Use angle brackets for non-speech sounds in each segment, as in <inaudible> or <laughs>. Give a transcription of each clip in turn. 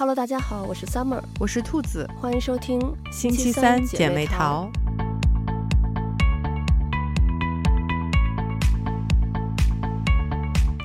Hello，大家好，我是 Summer，我是兔子，欢迎收听星期三姐妹淘。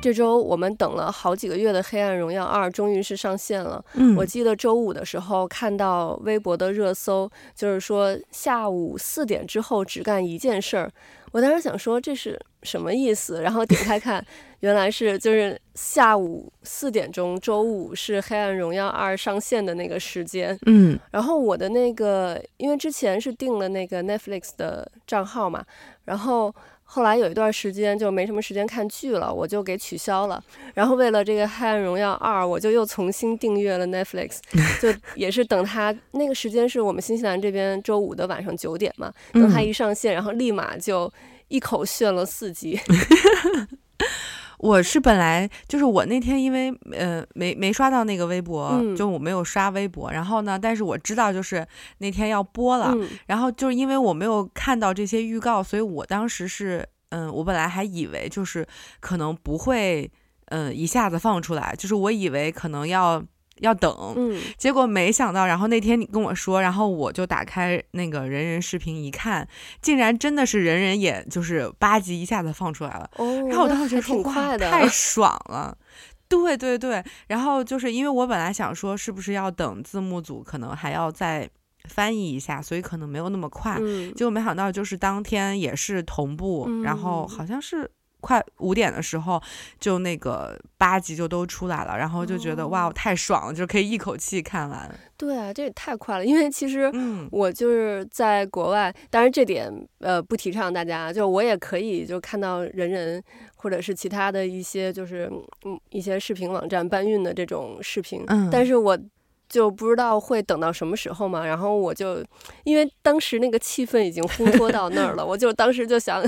这周我们等了好几个月的《黑暗荣耀二》终于是上线了。嗯，我记得周五的时候看到微博的热搜，就是说下午四点之后只干一件事儿。我当时想说这是什么意思，然后点开看，原来是就是下午四点钟，周五是《黑暗荣耀二》上线的那个时间。嗯，然后我的那个，因为之前是订了那个 Netflix 的账号嘛，然后后来有一段时间就没什么时间看剧了，我就给取消了。然后为了这个《黑暗荣耀二》，我就又重新订阅了 Netflix，<laughs> 就也是等它那个时间是我们新西兰这边周五的晚上九点嘛，等它一上线，然后立马就。一口炫了四集，<laughs> 我是本来就是我那天因为呃没没刷到那个微博，嗯，就我没有刷微博，然后呢，但是我知道就是那天要播了，嗯，然后就是因为我没有看到这些预告，所以我当时是嗯，我本来还以为就是可能不会嗯一下子放出来，就是我以为可能要。要等，嗯，结果没想到，然后那天你跟我说，然后我就打开那个人人视频一看，竟然真的是人人也，就是八集一下子放出来了。哦，然后我当时觉得挺快的，太爽了。对对对，然后就是因为我本来想说，是不是要等字幕组可能还要再翻译一下，所以可能没有那么快。嗯，结果没想到就是当天也是同步，嗯，然后好像是。快五点的时候，就那个八集就都出来了，然后就觉得、哦、哇，太爽了，就可以一口气看完。对啊，这也太快了，因为其实我就是在国外，嗯、当然这点呃不提倡大家，就我也可以就看到人人或者是其他的一些就是嗯一些视频网站搬运的这种视频，嗯，但是我。就不知道会等到什么时候嘛，然后我就因为当时那个气氛已经烘托到那儿了，我就当时就想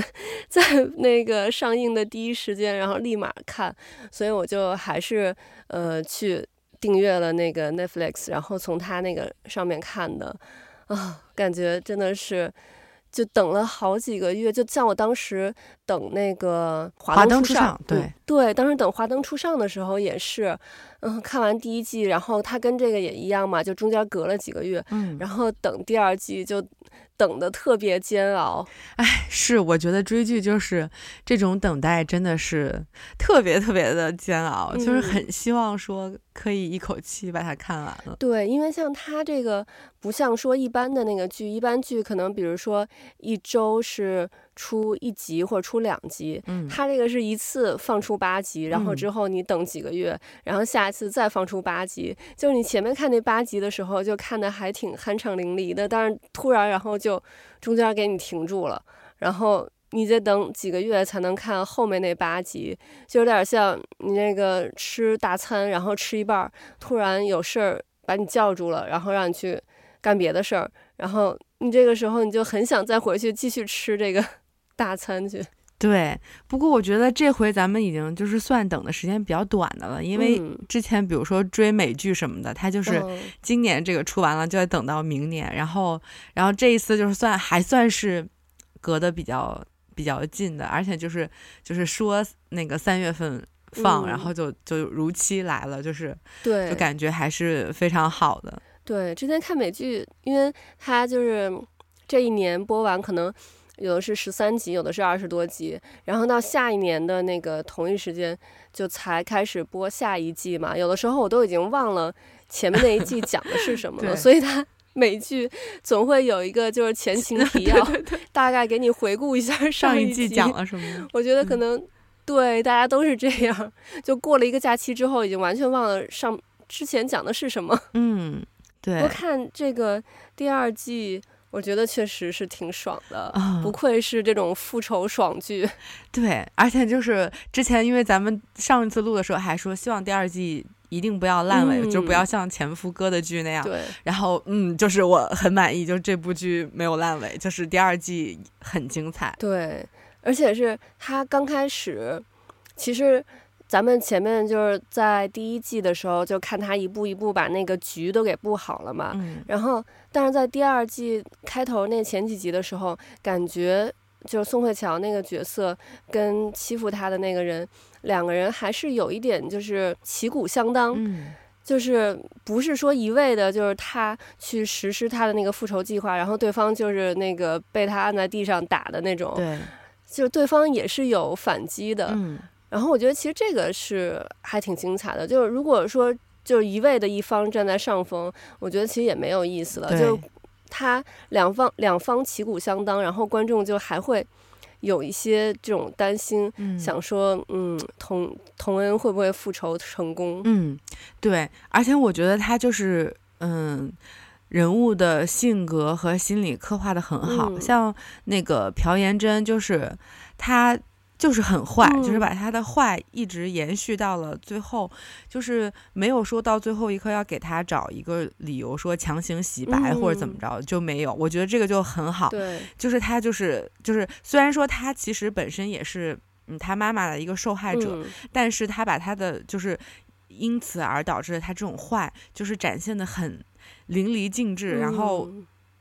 在那个上映的第一时间，然后立马看，所以我就还是呃去订阅了那个 Netflix，然后从他那个上面看的啊，感觉真的是。就等了好几个月，就像我当时等那个华灯初上，对、嗯、对，当时等华灯初上的时候也是，嗯，看完第一季，然后它跟这个也一样嘛，就中间隔了几个月，嗯，然后等第二季就。等的特别煎熬，哎，是，我觉得追剧就是这种等待，真的是特别特别的煎熬，嗯，就是很希望说可以一口气把它看完了。对，因为像它这个不像说一般的那个剧，一般剧可能比如说一周是出一集或者出两集，嗯，它这个是一次放出八集，然后之后你等几个月，嗯，然后下一次再放出八集，就是你前面看那八集的时候就看的还挺酣畅淋漓的，但是突然然后就。就中间给你停住了，然后你再等几个月才能看后面那八集，就有点像你那个吃大餐，然后吃一半，突然有事儿把你叫住了，然后让你去干别的事儿，然后你这个时候你就很想再回去继续吃这个大餐去。<laughs> 对，不过我觉得这回咱们已经就是算等的时间比较短的了，因为之前比如说追美剧什么的，它就是今年这个出完了就要等到明年，然后然后这一次就是算还算是隔得比较比较近的，而且就是就是说那个三月份放，然后就就如期来了，就是对，就感觉还是非常好的。对，之前看美剧，因为它就是这一年播完可能。有的是十三集，有的是二十多集，然后到下一年的那个同一时间就才开始播下一季嘛。有的时候我都已经忘了前面那一季 <laughs> 讲的是什么了，所以它美剧总会有一个就是前情 <laughs> 提要，对对对，大概给你回顾一下上一季讲了什么。我觉得可能、嗯、对大家都是这样，就过了一个假期之后，已经完全忘了上之前讲的是什么。嗯，对。我看这个第二季。我觉得确实是挺爽的，哦，不愧是这种复仇爽剧。<laughs> 对，而且就是之前，因为咱们上一次录的时候还说，希望第二季一定不要烂尾，嗯，就不要像前夫哥的剧那样。对。然后，嗯，就是我很满意，就是这部剧没有烂尾，就是第二季很精彩。对，而且是他刚开始，其实。咱们前面就是在第一季的时候，就看他一步一步把那个局都给布好了嘛。嗯。然后，但是在第二季开头那前几集的时候，感觉就是宋慧乔那个角色跟欺负他的那个人，两个人还是有一点就是旗鼓相当。嗯。就是不是说一味的，就是他去实施他的那个复仇计划，然后对方就是那个被他按在地上打的那种，对，就是对方也是有反击的。嗯，然后我觉得其实这个是还挺精彩的。就是如果说就是一味的一方站在上风，我觉得其实也没有意思了。就他两方两方旗鼓相当，然后观众就还会。有一些这种担心，嗯、想说，嗯，童童恩会不会复仇成功？嗯，对，而且我觉得他就是，嗯，人物的性格和心理刻画的很好，嗯、像那个朴妍珍，就是他。就是很坏，嗯、就是把他的坏一直延续到了最后，就是没有说到最后一刻要给他找一个理由说强行洗白或者怎么着，嗯、就没有。我觉得这个就很好，对，就是他就是就是虽然说他其实本身也是嗯他妈妈的一个受害者，嗯、但是他把他的就是因此而导致的他这种坏就是展现的很淋漓尽致，嗯、然后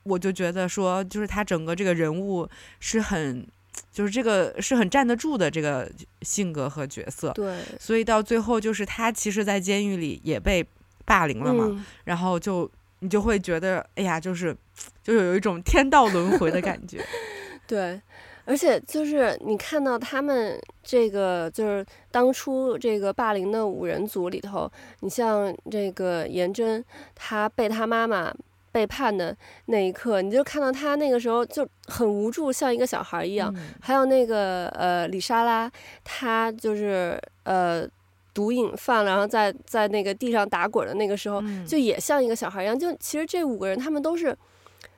我就觉得说就是他整个这个人物是很。就是这个是很站得住的这个性格和角色，对，所以到最后就是他其实，在监狱里也被霸凌了嘛，嗯、然后就你就会觉得，哎呀，就是就有一种天道轮回的感觉，<laughs> 对，而且就是你看到他们这个就是当初这个霸凌的五人组里头，你像这个颜真，他被他妈妈。背叛的那一刻，你就看到他那个时候就很无助，像一个小孩一样。嗯、还有那个呃，李莎拉，她就是呃，毒瘾犯了，然后在在那个地上打滚的那个时候，嗯、就也像一个小孩一样。就其实这五个人，他们都是，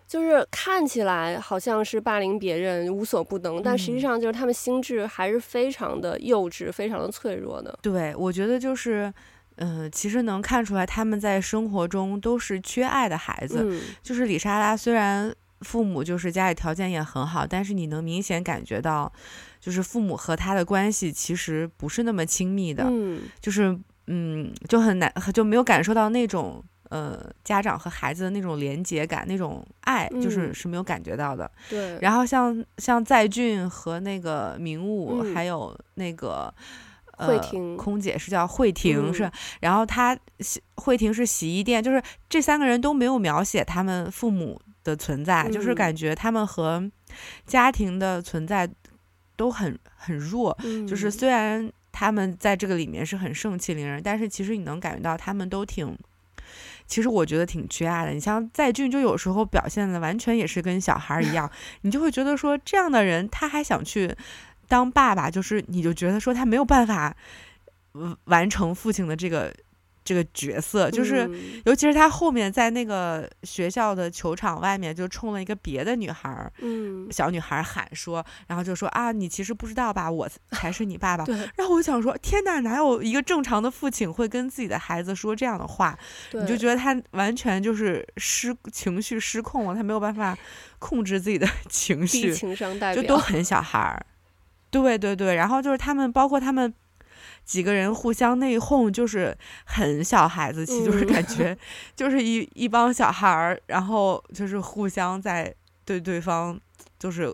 就是看起来好像是霸凌别人无所不能，嗯、但实际上就是他们心智还是非常的幼稚，非常的脆弱的。对，我觉得就是。嗯、呃，其实能看出来他们在生活中都是缺爱的孩子。嗯、就是李莎拉，虽然父母就是家里条件也很好，但是你能明显感觉到，就是父母和他的关系其实不是那么亲密的。嗯，就是嗯，就很难，就没有感受到那种呃家长和孩子的那种连结感，那种爱，就是是没有感觉到的。嗯、对。然后像像在俊和那个明武，嗯、还有那个。慧婷、呃，空姐是叫慧婷，嗯、是，然后她洗慧婷是洗衣店，就是这三个人都没有描写他们父母的存在，嗯、就是感觉他们和家庭的存在都很很弱，嗯、就是虽然他们在这个里面是很盛气凌人，但是其实你能感觉到他们都挺，其实我觉得挺缺爱的。你像在俊，就有时候表现的完全也是跟小孩一样，你就会觉得说这样的人他还想去。当爸爸就是，你就觉得说他没有办法完成父亲的这个这个角色，就是尤其是他后面在那个学校的球场外面就冲了一个别的女孩，嗯，小女孩喊说，然后就说啊，你其实不知道吧，我才是你爸爸。<laughs> 然后我想说，天哪，哪有一个正常的父亲会跟自己的孩子说这样的话？你就觉得他完全就是失情绪失控了，他没有办法控制自己的 <laughs> 情绪，情商代表就都很小孩。对对对，然后就是他们，包括他们几个人互相内讧，就是很小孩子气，就是感觉就是一一帮小孩儿，然后就是互相在对对方就是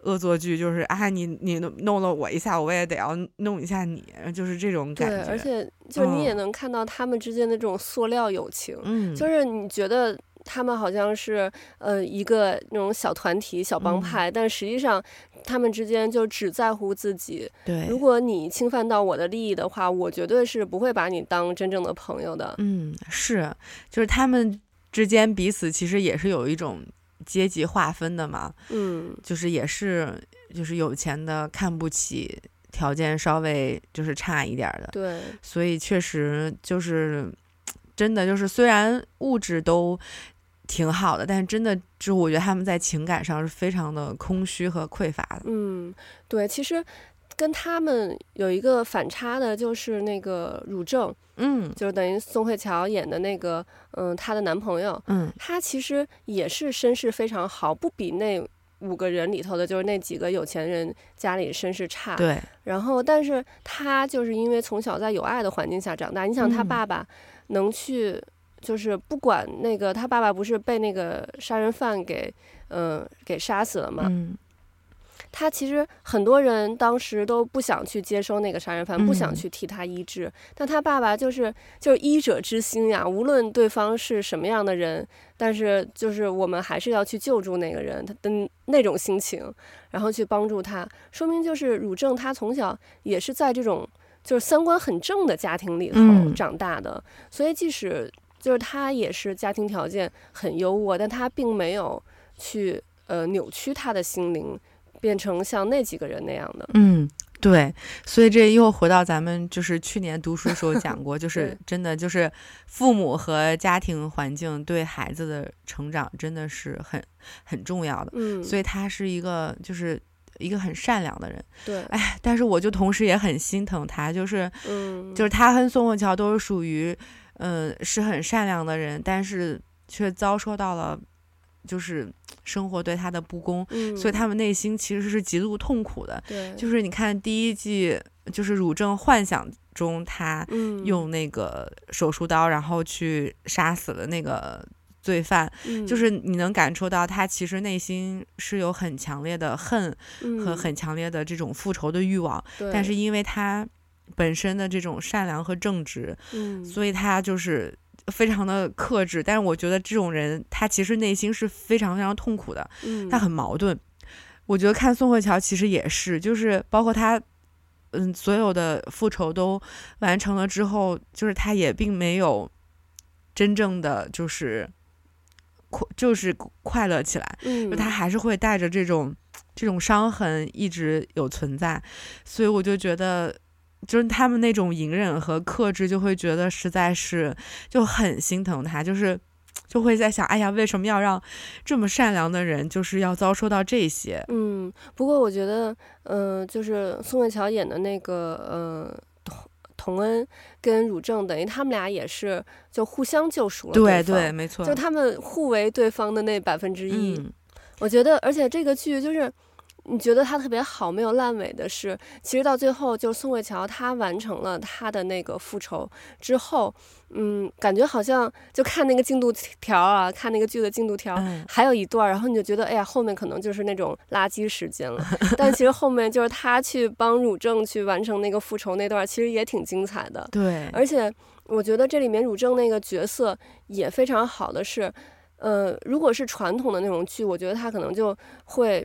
恶作剧，就是啊，你你弄了我一下，我也得要弄一下你，就是这种感觉。对，而且就你也能看到他们之间的这种塑料友情，嗯，就是你觉得。他们好像是呃一个那种小团体、小帮派，嗯、但实际上他们之间就只在乎自己。对，如果你侵犯到我的利益的话，我绝对是不会把你当真正的朋友的。嗯，是，就是他们之间彼此其实也是有一种阶级划分的嘛。嗯，就是也是就是有钱的看不起条件稍微就是差一点的。对，所以确实就是真的就是虽然物质都。挺好的，但是真的，就我觉得他们在情感上是非常的空虚和匮乏的。嗯，对，其实跟他们有一个反差的，就是那个汝正，嗯，就是等于宋慧乔演的那个，嗯，她的男朋友，嗯，他其实也是身世非常好，不比那五个人里头的，就是那几个有钱人家里身世差。对。然后，但是他就是因为从小在有爱的环境下长大，你想他爸爸能去。就是不管那个他爸爸不是被那个杀人犯给，嗯、呃，给杀死了吗？嗯、他其实很多人当时都不想去接收那个杀人犯，嗯、不想去替他医治。但他爸爸就是就是医者之心呀，无论对方是什么样的人，但是就是我们还是要去救助那个人，他的那种心情，然后去帮助他，说明就是汝正他从小也是在这种就是三观很正的家庭里头长大的，嗯、所以即使就是他也是家庭条件很优渥，但他并没有去呃扭曲他的心灵。变成像那几个人那样的，嗯，对，所以这又回到咱们就是去年读书时候讲过，<laughs> 就是真的就是父母和家庭环境对孩子的成长真的是很很重要的，嗯，所以他是一个就是一个很善良的人，对，哎，但是我就同时也很心疼他，就是，嗯，就是他和宋慧乔都是属于，嗯、呃，是很善良的人，但是却遭受到了。就是生活对他的不公，嗯，所以他们内心其实是极度痛苦的。对，就是你看第一季，就是汝正幻想中他用那个手术刀，然后去杀死了那个罪犯，嗯，就是你能感受到他其实内心是有很强烈的恨和很强烈的这种复仇的欲望，嗯，但是因为他本身的这种善良和正直，嗯，所以他就是。非常的克制，但是我觉得这种人他其实内心是非常非常痛苦的，嗯，他很矛盾。我觉得看宋慧乔其实也是，就是包括他，嗯，所有的复仇都完成了之后，就是他也并没有真正的就是快，就是快乐起来，嗯，就他还是会带着这种这种伤痕一直有存在，所以我就觉得。就是他们那种隐忍和克制，就会觉得实在是就很心疼他，就是就会在想，哎呀，为什么要让这么善良的人，就是要遭受到这些？嗯，不过我觉得，嗯、呃，就是宋慧乔演的那个，呃，童童恩跟汝正，等于他们俩也是就互相救赎了对，对对，没错，就他们互为对方的那百分之一。嗯、我觉得，而且这个剧就是。你觉得他特别好，没有烂尾的是，其实到最后，就宋慧乔她完成了她的那个复仇之后，嗯，感觉好像就看那个进度条啊，看那个剧的进度条，嗯，还有一段，然后你就觉得，哎呀，后面可能就是那种垃圾时间了。但其实后面就是他去帮汝正去完成那个复仇那段，其实也挺精彩的。对，而且我觉得这里面汝正那个角色也非常好的是，呃，如果是传统的那种剧，我觉得他可能就会。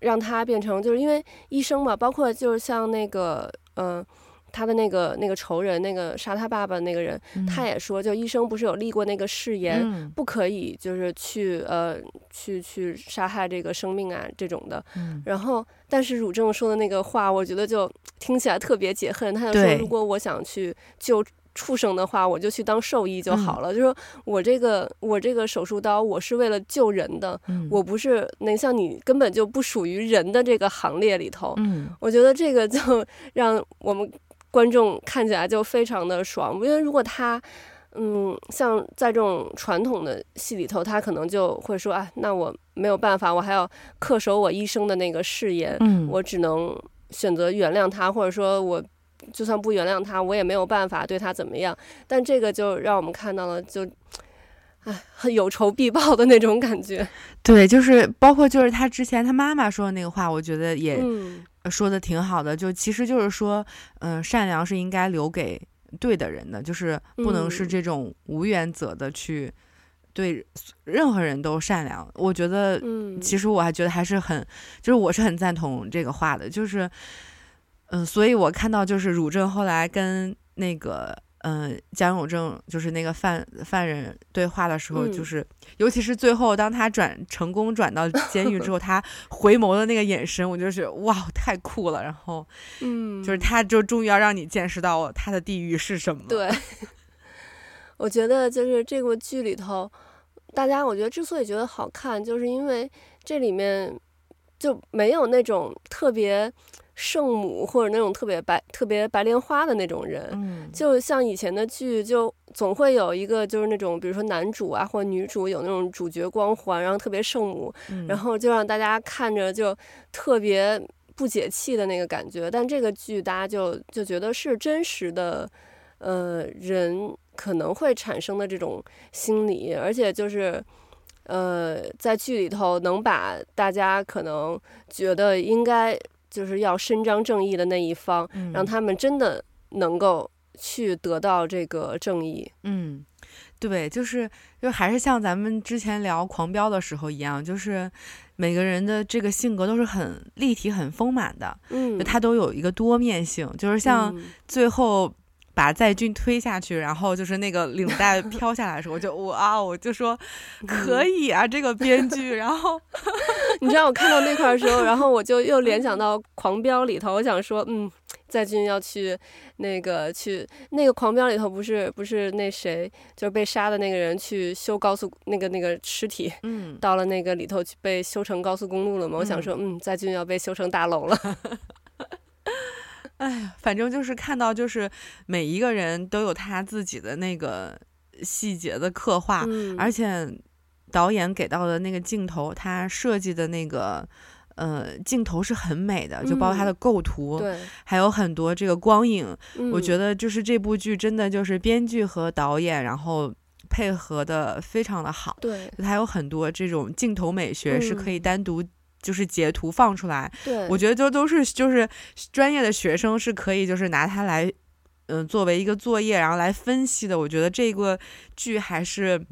让他变成，就是因为医生嘛，包括就是像那个，嗯、呃，他的那个那个仇人，那个杀他爸爸那个人，嗯、他也说，就医生不是有立过那个誓言，嗯、不可以就是去呃去去杀害这个生命啊这种的。嗯、然后，但是汝正说的那个话，我觉得就听起来特别解恨。他就说，如果我想去救。畜生的话，我就去当兽医就好了。嗯、就说我这个我这个手术刀，我是为了救人的，嗯、我不是能像你根本就不属于人的这个行列里头。嗯，我觉得这个就 <laughs> 让我们观众看起来就非常的爽。因为如果他，嗯，像在这种传统的戏里头，他可能就会说啊，那我没有办法，我还要恪守我医生的那个誓言，嗯、我只能选择原谅他，或者说我。就算不原谅他，我也没有办法对他怎么样。但这个就让我们看到了，就，哎，很有仇必报的那种感觉。<laughs> 对，就是包括就是他之前他妈妈说的那个话，我觉得也说的挺好的。嗯、就其实就是说，嗯、呃，善良是应该留给对的人的，就是不能是这种无原则的去对任何人都善良。我觉得，嗯，其实我还觉得还是很，就是我是很赞同这个话的，就是。嗯，所以我看到就是汝正后来跟那个嗯蒋永正就是那个犯犯人对话的时候，就是、嗯、尤其是最后当他转成功转到 <laughs> 监狱之后，他回眸的那个眼神，我就是哇，太酷了。然后嗯，就是他就终于要让你见识到他的地狱是什么。对，<laughs> 我觉得就是这个剧里头，大家我觉得之所以觉得好看，就是因为这里面就没有那种特别。圣母或者那种特别白、特别白莲花的那种人，嗯，就像以前的剧，就总会有一个就是那种，比如说男主啊或女主有那种主角光环，然后特别圣母，嗯，然后就让大家看着就特别不解气的那个感觉。但这个剧大家就就觉得是真实的，呃，人可能会产生的这种心理，而且就是。呃，在剧里头能把大家可能觉得应该就是要伸张正义的那一方，嗯、让他们真的能够去得到这个正义。嗯，对，就是就还是像咱们之前聊《狂飙》的时候一样，就是每个人的这个性格都是很立体、很丰满的，嗯，他都有一个多面性，就是像最后。把载俊推下去，然后就是那个领带 <laughs> 飘下来的时候，我就哇，我就说可以啊，这个编剧。然后 <laughs> 你知道我看到那块的时候，然后我就又联想到《狂飙》里头，我想说，嗯，载俊要去那个去那个《狂飙》里头，不是不是那谁就是被杀的那个人去修高速那个那个尸体，嗯，到了那个里头去被修成高速公路了嘛？我想说，嗯，载俊要被修成大楼了。<laughs> 哎呀，反正就是看到，就是每一个人都有他自己的那个细节的刻画，嗯、而且导演给到的那个镜头，他设计的那个呃镜头是很美的，就包括他的构图，嗯、对，还有很多这个光影，嗯、我觉得就是这部剧真的就是编剧和导演然后配合的非常的好，对，他有很多这种镜头美学是可以单独、嗯。就是截图放出来，对，我觉得就都是就是专业的学生是可以就是拿它来，嗯、呃，作为一个作业然后来分析的。我觉得这个剧还是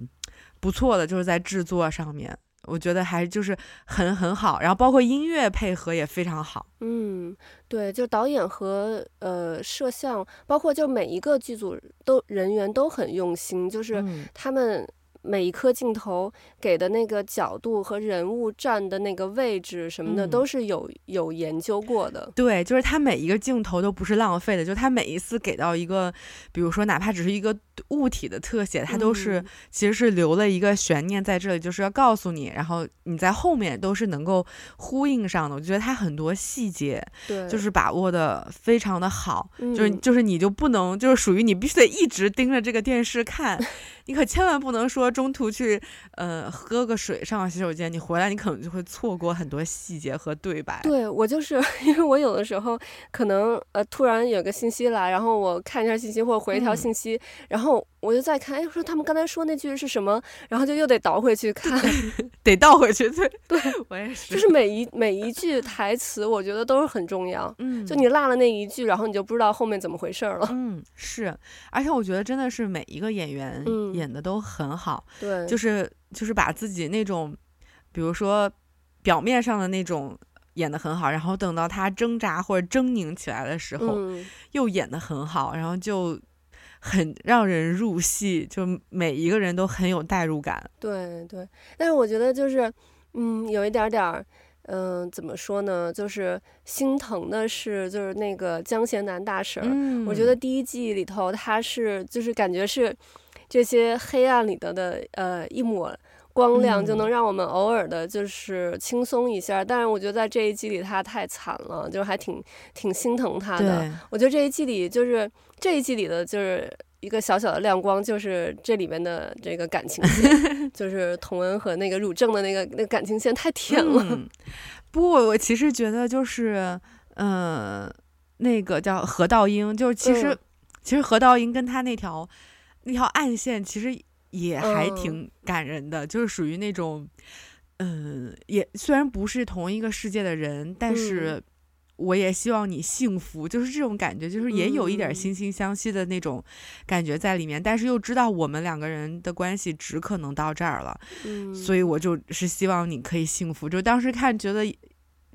不错的，就是在制作上面，我觉得还就是很很好。然后包括音乐配合也非常好。嗯，对，就导演和呃摄像，包括就每一个剧组都人员都很用心，就是他们。每一颗镜头给的那个角度和人物站的那个位置什么的，都是有有研究过的。对，就是他每一个镜头都不是浪费的，就他每一次给到一个，比如说哪怕只是一个物体的特写，他都是其实是留了一个悬念在这里，就是要告诉你，然后你在后面都是能够呼应上的。我觉得他很多细节，对，就是把握的非常的好，嗯、就是就是你就不能就是属于你必须得一直盯着这个电视看，你可千万不能说。中途去，呃，喝个水，上个洗手间，你回来，你可能就会错过很多细节和对白。对，我就是，<laughs> 因为我有的时候可能，呃，突然有个信息来，然后我看一下信息或者回一条信息，嗯、然后我就在看，哎，说他们刚才说那句是什么，然后就又得倒回去看，得倒回去。对，对我也是。就是每一每一句台词，我觉得都是很重要。嗯，就你落了那一句，然后你就不知道后面怎么回事了。嗯，是，而且我觉得真的是每一个演员演的都很好。嗯对，就是就是把自己那种，比如说表面上的那种演的很好，然后等到他挣扎或者狰狞起来的时候，嗯、又演的很好，然后就很让人入戏，就每一个人都很有代入感。对对，但是我觉得就是，嗯，有一点点儿，嗯、呃，怎么说呢？就是心疼的是，就是那个江贤南大婶，嗯、我觉得第一季里头他是，就是感觉是。这些黑暗里的的呃一抹光亮，就能让我们偶尔的就是轻松一下。嗯、但是我觉得在这一季里他太惨了，就还挺挺心疼他的。我觉得这一季里就是这一季里的就是一个小小的亮光，就是这里面的这个感情线，<laughs> 就是童恩和那个汝正的那个那个感情线太甜了。嗯、不过我其实觉得就是嗯、呃，那个叫何道英，就是其实、嗯、其实何道英跟他那条。那条暗线其实也还挺感人的，嗯、就是属于那种，嗯、呃，也虽然不是同一个世界的人，但是我也希望你幸福，嗯、就是这种感觉，就是也有一点惺惺相惜的那种感觉在里面，嗯、但是又知道我们两个人的关系只可能到这儿了，嗯、所以我就是希望你可以幸福。就当时看觉得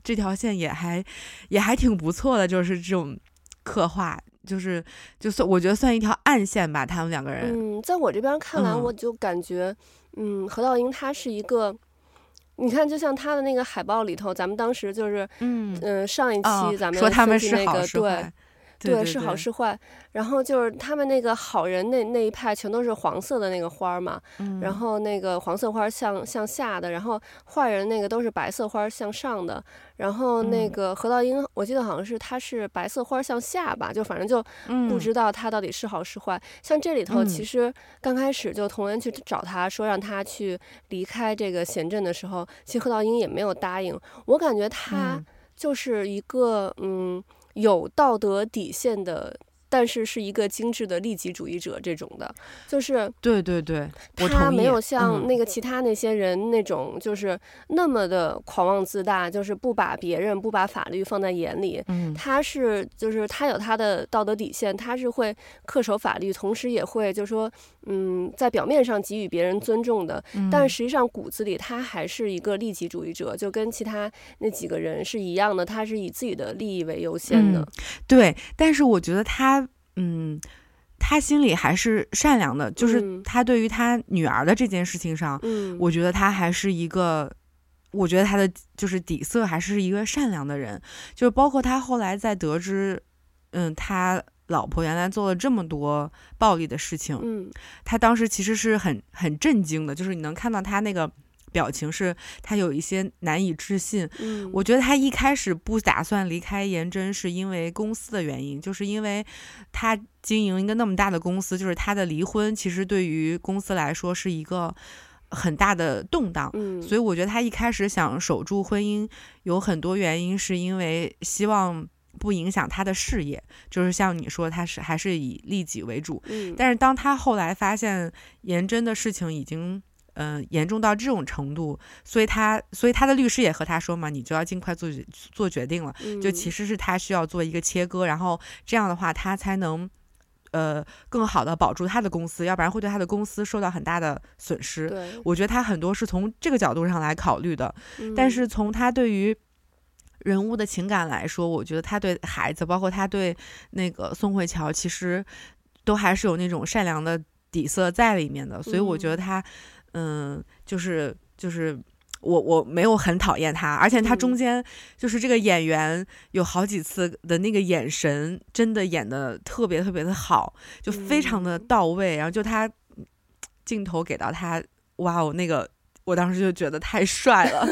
这条线也还也还挺不错的，就是这种刻画。就是，就算我觉得算一条暗线吧，他们两个人。嗯，在我这边看来，我就感觉，嗯，嗯，何道英他是一个，你看，就像他的那个海报里头，咱们当时就是，嗯嗯、呃，上一期咱们、那个哦、说他们是好是坏。对。对，对，对，是好是坏，然后就是他们那个好人那那一派全都是黄色的那个花嘛，嗯、然后那个黄色花向向下的，然后坏人那个都是白色花向上的，然后那个何道英，我记得好像是他是白色花向下吧，就反正就不知道他到底是好是坏。嗯、像这里头，其实刚开始就童恩去找他说让他去离开这个贤镇的时候，其实何道英也没有答应。我感觉他就是一个嗯。有道德底线的但是是一个精致的利己主义者这种的，就是对对对，他没有像那个其他那些人那种就是那么的狂妄自大，就是不把别人不把法律放在眼里。嗯，他是就是他有他的道德底线，他是会恪守法律，同时也会就是说嗯，在表面上给予别人尊重的，但实际上骨子里他还是一个利己主义者，就跟其他那几个人是一样的，他是以自己的利益为优先的。嗯，对，但是我觉得他。嗯，他心里还是善良的，就是他对于他女儿的这件事情上，嗯，我觉得他还是一个，我觉得他的就是底色还是一个善良的人，就是包括他后来在得知，嗯，他老婆原来做了这么多暴力的事情，嗯，他当时其实是很很震惊的，就是你能看到他那个。表情是他有一些难以置信。嗯，我觉得他一开始不打算离开颜真，是因为公司的原因，就是因为他经营一个那么大的公司，就是他的离婚其实对于公司来说是一个很大的动荡。嗯，所以我觉得他一开始想守住婚姻，有很多原因，是因为希望不影响他的事业，就是像你说，他是还是以利己为主。嗯，但是当他后来发现颜真的事情已经。嗯、呃，严重到这种程度，所以他，所以他的律师也和他说嘛，你就要尽快做做决定了。就其实是他需要做一个切割，然后这样的话，他才能，呃，更好的保住他的公司，要不然会对他的公司受到很大的损失。对，我觉得他很多是从这个角度上来考虑的，但是从他对于人物的情感来说，我觉得他对孩子，包括他对那个宋慧乔，其实都还是有那种善良的底色在里面的，所以我觉得他。嗯，就是就是我我没有很讨厌他，而且他中间就是这个演员有好几次的那个眼神，真的演的特别特别的好，就非常的到位。然后就他镜头给到他，哇哦，那个我当时就觉得太帅了。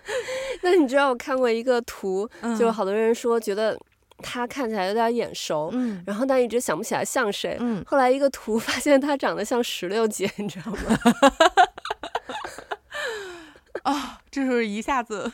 <laughs> 那你知道我看过一个图，就好多人说觉得。他看起来有点眼熟，嗯，然后但一直想不起来像谁，嗯，后来一个图 <laughs> 发现他长得像石榴姐，你知道吗？啊、<laughs> 哦，这是一下子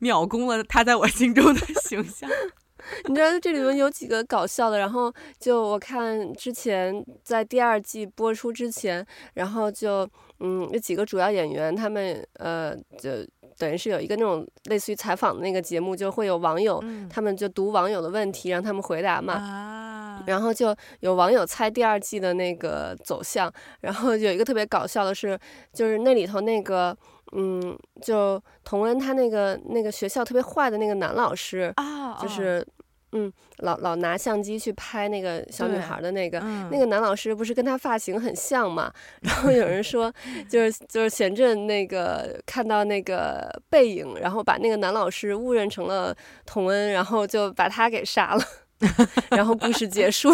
秒攻了他在我心中的形象。<laughs> 你知道这里面有几个搞笑的，然后就我看之前在第二季播出之前，然后就嗯有几个主要演员他们呃就。等于是有一个那种类似于采访的那个节目，就会有网友，嗯、他们就读网友的问题，让他们回答嘛。啊、然后就有网友猜第二季的那个走向，然后有一个特别搞笑的是，就是那里头那个，嗯，就童恩他那个那个学校特别坏的那个男老师，啊、就是。嗯，老老拿相机去拍那个小女孩的那个，嗯、那个男老师不是跟他发型很像嘛？<laughs> 然后有人说，<laughs> 就是就是贤振那个看到那个背影，然后把那个男老师误认成了童恩，然后就把他给杀了，<laughs> 然后故事结束。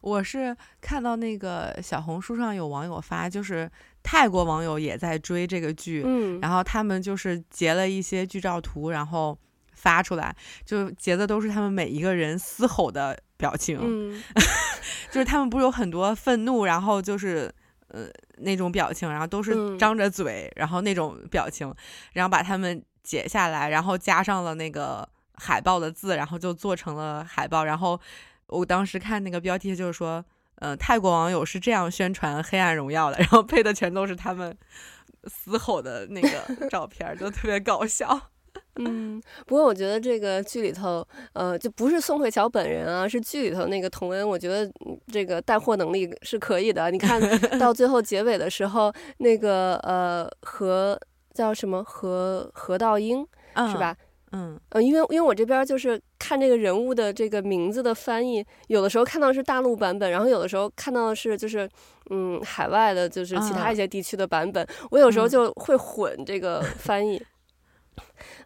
我是看到那个小红书上有网友发，就是泰国网友也在追这个剧，嗯，然后他们就是截了一些剧照图，然后。发出来就截的都是他们每一个人嘶吼的表情，嗯、<laughs> 就是他们不是有很多愤怒，然后就是呃那种表情，然后都是张着嘴，嗯、然后那种表情，然后把他们截下来，然后加上了那个海报的字，然后就做成了海报。然后我当时看那个标题就是说，呃，泰国网友是这样宣传《黑暗荣耀》的，然后配的全都是他们嘶吼的那个照片，就特别搞笑。嗯，不过我觉得这个剧里头，呃，就不是宋慧乔本人啊，是剧里头那个童恩，我觉得这个带货能力是可以的。你看 <laughs> 到最后结尾的时候，那个呃何叫什么何何道英、嗯、是吧？嗯呃，因为因为我这边就是看这个人物的这个名字的翻译，有的时候看到是大陆版本，然后有的时候看到的是就是嗯海外的，就是其他一些地区的版本，嗯、我有时候就会混这个翻译。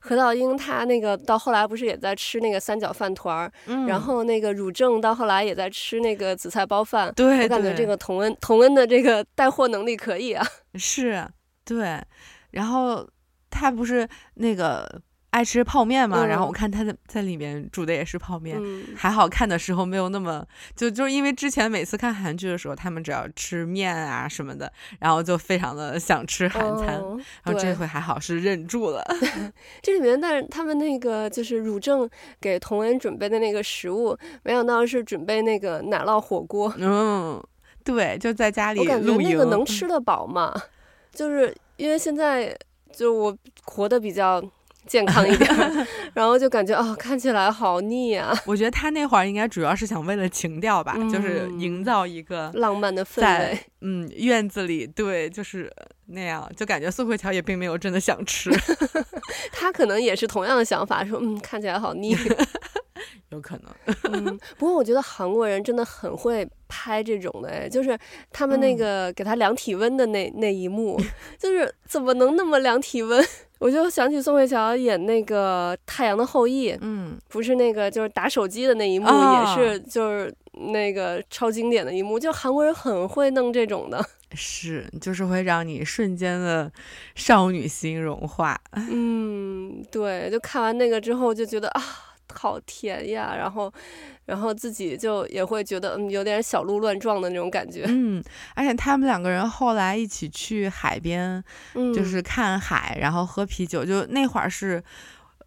何道英他那个到后来不是也在吃那个三角饭团儿，嗯、然后那个汝正到后来也在吃那个紫菜包饭。对，我感觉这个童恩童恩的这个带货能力可以啊。是，对。然后他不是那个爱吃泡面嘛，嗯、然后我看他在在里面煮的也是泡面，嗯、还好看的时候没有那么就就是因为之前每次看韩剧的时候，他们只要吃面啊什么的，然后就非常的想吃韩餐，哦、然后这回还好是忍住了。<laughs> 这里面，但是他们那个就是汝正给童恩准备的那个食物，没想到是准备那个奶酪火锅。嗯，对，就在家里我感觉那个能吃得饱吗？嗯、就是因为现在就我活得比较。健康一点，<laughs> 然后就感觉哦，看起来好腻啊！我觉得他那会儿应该主要是想为了情调吧，嗯、就是营造一个浪漫的氛围。嗯，院子里对，就是那样，就感觉宋慧乔也并没有真的想吃。<laughs> 他可能也是同样的想法，说嗯，看起来好腻。<laughs> 有可能。嗯，不过我觉得韩国人真的很会拍这种的，哎，就是他们那个给他量体温的那、嗯、那一幕，就是怎么能那么量体温？我就想起宋慧乔演那个《太阳的后裔》，嗯，不是那个就是打手机的那一幕，哦、也是就是那个超经典的一幕。就韩国人很会弄这种的，是，就是会让你瞬间的少女心融化。嗯，对，就看完那个之后就觉得啊。好甜呀，然后，然后自己就也会觉得嗯，有点小鹿乱撞的那种感觉。嗯，而且他们两个人后来一起去海边，嗯，就是看海，然后喝啤酒，就那会儿是，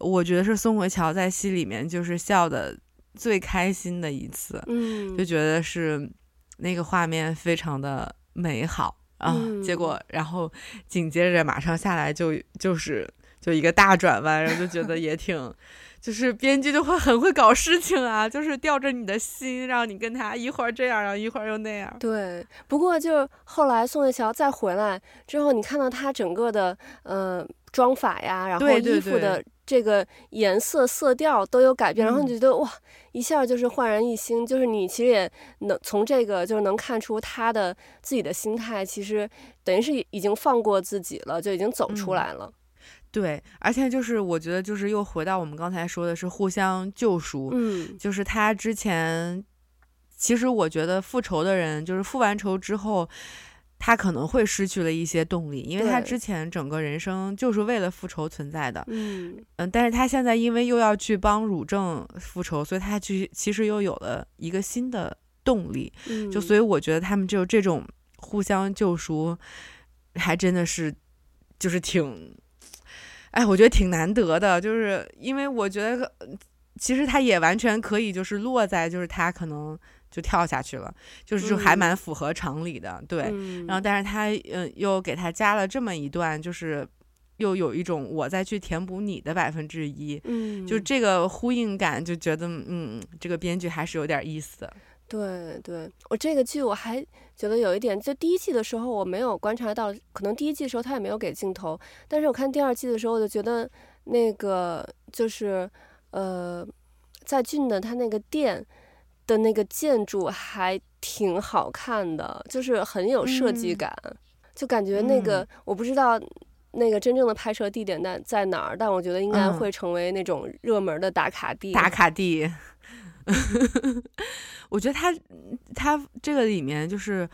我觉得是宋慧乔在戏里面就是笑的最开心的一次。嗯，就觉得是那个画面非常的美好啊。嗯，结果然后紧接着马上下来就就是就一个大转弯，然后就觉得也挺。就是编剧就会很会搞事情啊，就是吊着你的心，让你跟他一会儿这样，然后一会儿又那样。对，不过就后来宋慧乔再回来之后，你看到她整个的呃妆法呀，然后衣服的这个颜色色调都有改变，对对对，然后你觉得哇，一下就是焕然一新。就是你其实也能从这个就是能看出她的自己的心态，其实等于是已经放过自己了，就已经走出来了。嗯对，而且就是我觉得，就是又回到我们刚才说的是互相救赎。嗯，就是他之前，其实我觉得复仇的人，就是复完仇之后，他可能会失去了一些动力，因为他之前整个人生就是为了复仇存在的。嗯嗯，但是他现在因为又要去帮汝正复仇，所以他去其实又有了一个新的动力。嗯，就所以我觉得他们就这种互相救赎，还真的是就是挺。哎，我觉得挺难得的，就是因为我觉得，其实他也完全可以就是落在就是他可能就跳下去了，就是就还蛮符合常理的，嗯、对。然后，但是他嗯又给他加了这么一段，就是又有一种我再去填补你的百分之一，嗯，就这个呼应感，就觉得嗯，这个编剧还是有点意思的。对对，我这个剧我还觉得有一点，就第一季的时候我没有观察到，可能第一季的时候他也没有给镜头，但是我看第二季的时候，我就觉得那个就是呃，在俊的他那个店的那个建筑还挺好看的，就是很有设计感，嗯、就感觉那个、嗯、我不知道那个真正的拍摄地点在在哪儿，但我觉得应该会成为那种热门的打卡地。打卡地。<laughs> 我觉得他他这个里面就是，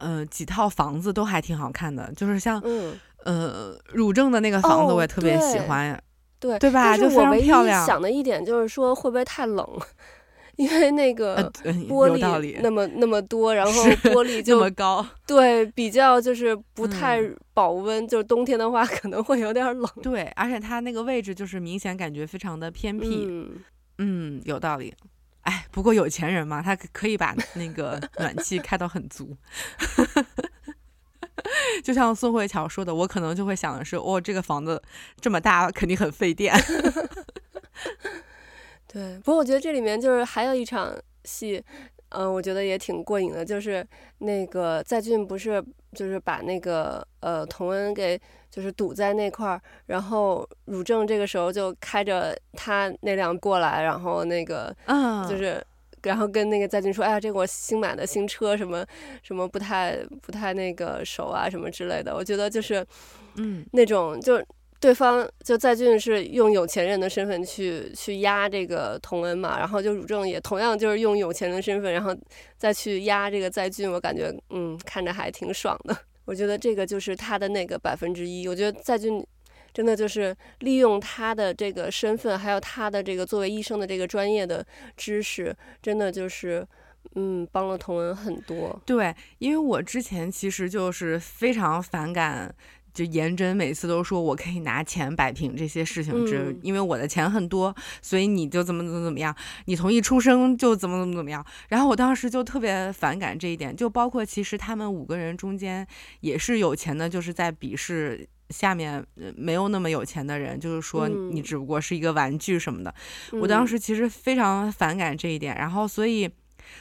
呃，几套房子都还挺好看的，就是像，嗯、呃，汝正的那个房子我也特别喜欢，哦、对对吧？就非常漂亮。想的一点就是说会不会太冷，<laughs> 因为那个玻璃那么、呃、那么多，然后玻璃 <laughs> 就那么高，对，比较就是不太保温，嗯、就是冬天的话可能会有点冷。对，而且它那个位置就是明显感觉非常的偏僻，嗯，嗯，有道理。哎，不过有钱人嘛，他可以把那个暖气开到很足。<laughs> 就像宋慧乔说的，我可能就会想的是，哦，这个房子这么大，肯定很费电。<laughs> 对，不过我觉得这里面就是还有一场戏。嗯，我觉得也挺过瘾的，就是那个在俊不是就是把那个呃童恩给就是堵在那块儿，然后汝正这个时候就开着他那辆过来，然后那个嗯就是然后跟那个在俊说，哎呀，这个我新买的新车，什么什么不太不太那个熟啊，什么之类的。我觉得就是嗯那种就。对方就在俊是用有钱人的身份去去压这个童恩嘛，然后就汝正也同样就是用有钱人的身份，然后再去压这个在俊，我感觉嗯看着还挺爽的。<laughs> 我觉得这个就是他的那个百分之一。我觉得在俊真的就是利用他的这个身份，还有他的这个作为医生的这个专业的知识，真的就是嗯帮了童恩很多。对，因为我之前其实就是非常反感。就颜真每次都说我可以拿钱摆平这些事情，只、嗯、因为我的钱很多，所以你就怎么怎么怎么样，你从一出生就怎么怎么怎么样。然后我当时就特别反感这一点，就包括其实他们五个人中间也是有钱的，就是在鄙视下面没有那么有钱的人，就是说你只不过是一个玩具什么的。嗯、我当时其实非常反感这一点，然后所以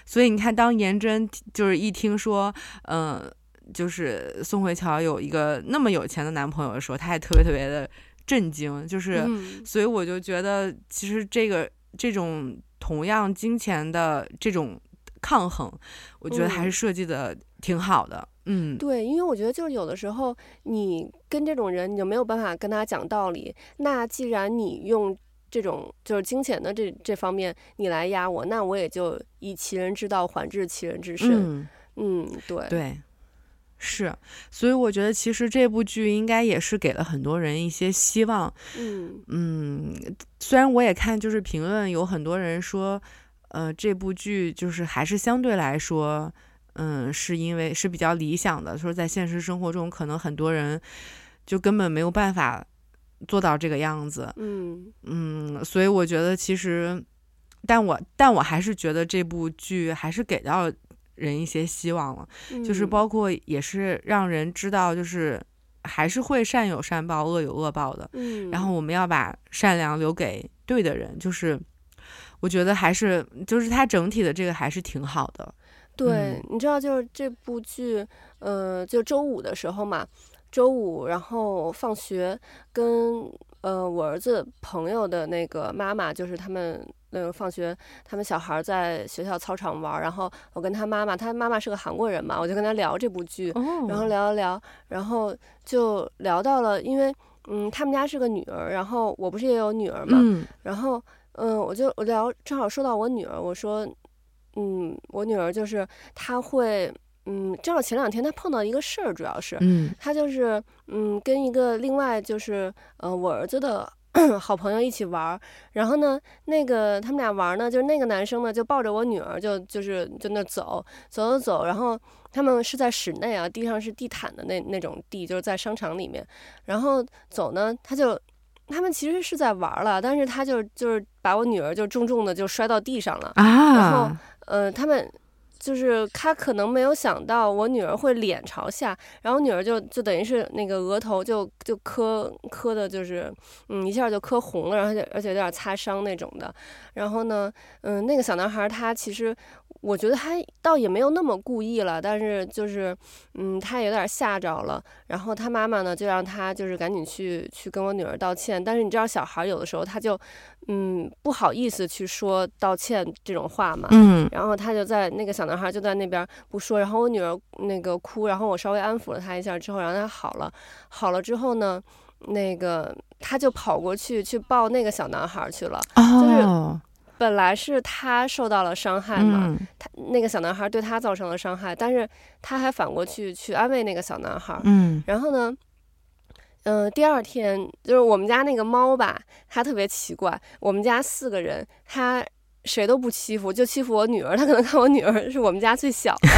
所以你看，当颜真就是一听说，嗯、呃。就是宋慧乔有一个那么有钱的男朋友的时候，她也特别特别的震惊。就是，嗯、所以我就觉得，其实这个这种同样金钱的这种抗衡，我觉得还是设计的挺好的。嗯，嗯对，因为我觉得就是有的时候你跟这种人，你就没有办法跟他讲道理。那既然你用这种就是金钱的这这方面你来压我，那我也就以其人之道还治其人之身。嗯，嗯，对对。是，所以我觉得其实这部剧应该也是给了很多人一些希望。嗯嗯，虽然我也看就是评论有很多人说，呃，这部剧就是还是相对来说，嗯，是因为是比较理想的，说在现实生活中可能很多人就根本没有办法做到这个样子。嗯嗯，所以我觉得其实，但我但我还是觉得这部剧还是给到人一些希望了，就是包括也是让人知道，就是还是会善有善报，恶有恶报的。嗯，然后我们要把善良留给对的人，就是我觉得还是就是它整体的这个还是挺好的。对，嗯，你知道，就是这部剧，呃，就周五的时候嘛，周五然后放学跟呃我儿子朋友的那个妈妈，就是他们。那个放学，他们小孩在学校操场玩，然后我跟他妈妈，他妈妈是个韩国人嘛，我就跟他聊这部剧，然后聊一聊，然后就聊到了，因为嗯，他们家是个女儿，然后我不是也有女儿嘛，然后嗯，我就我聊，正好说到我女儿，我说嗯，我女儿就是她会嗯，正好前两天她碰到一个事儿，主要是嗯，她就是嗯，跟一个另外就是呃，我儿子的。<clears throat> 好朋友一起玩，然后呢，那个他们俩玩呢，就是那个男生呢，就抱着我女儿就，就是就那走走走走，然后他们是在室内啊，地上是地毯的那那种地，就是在商场里面，然后走呢，他就他们其实是在玩了，但是他就就是把我女儿就重重的就摔到地上了，啊，然后呃他们。就是他可能没有想到我女儿会脸朝下，然后女儿就就等于是那个额头就就磕磕的，就是嗯一下就磕红了，然后就而且有点擦伤那种的。然后呢，嗯，那个小男孩他其实。我觉得他倒也没有那么故意了，但是就是，嗯，他有点吓着了。然后他妈妈呢，就让他就是赶紧去去跟我女儿道歉。但是你知道，小孩有的时候他就，嗯，不好意思去说道歉这种话嘛。嗯。然后他就在那个小男孩就在那边不说。然后我女儿那个哭，然后我稍微安抚了他一下之后，然后他好了。好了之后呢，那个他就跑过去去抱那个小男孩去了。哦。就是。本来是他受到了伤害嘛，嗯、他那个小男孩对他造成了伤害，但是他还反过去去安慰那个小男孩。嗯，然后呢，嗯、呃，第二天就是我们家那个猫吧，它特别奇怪，我们家四个人，它谁都不欺负，就欺负我女儿。它可能看我女儿是我们家最小的。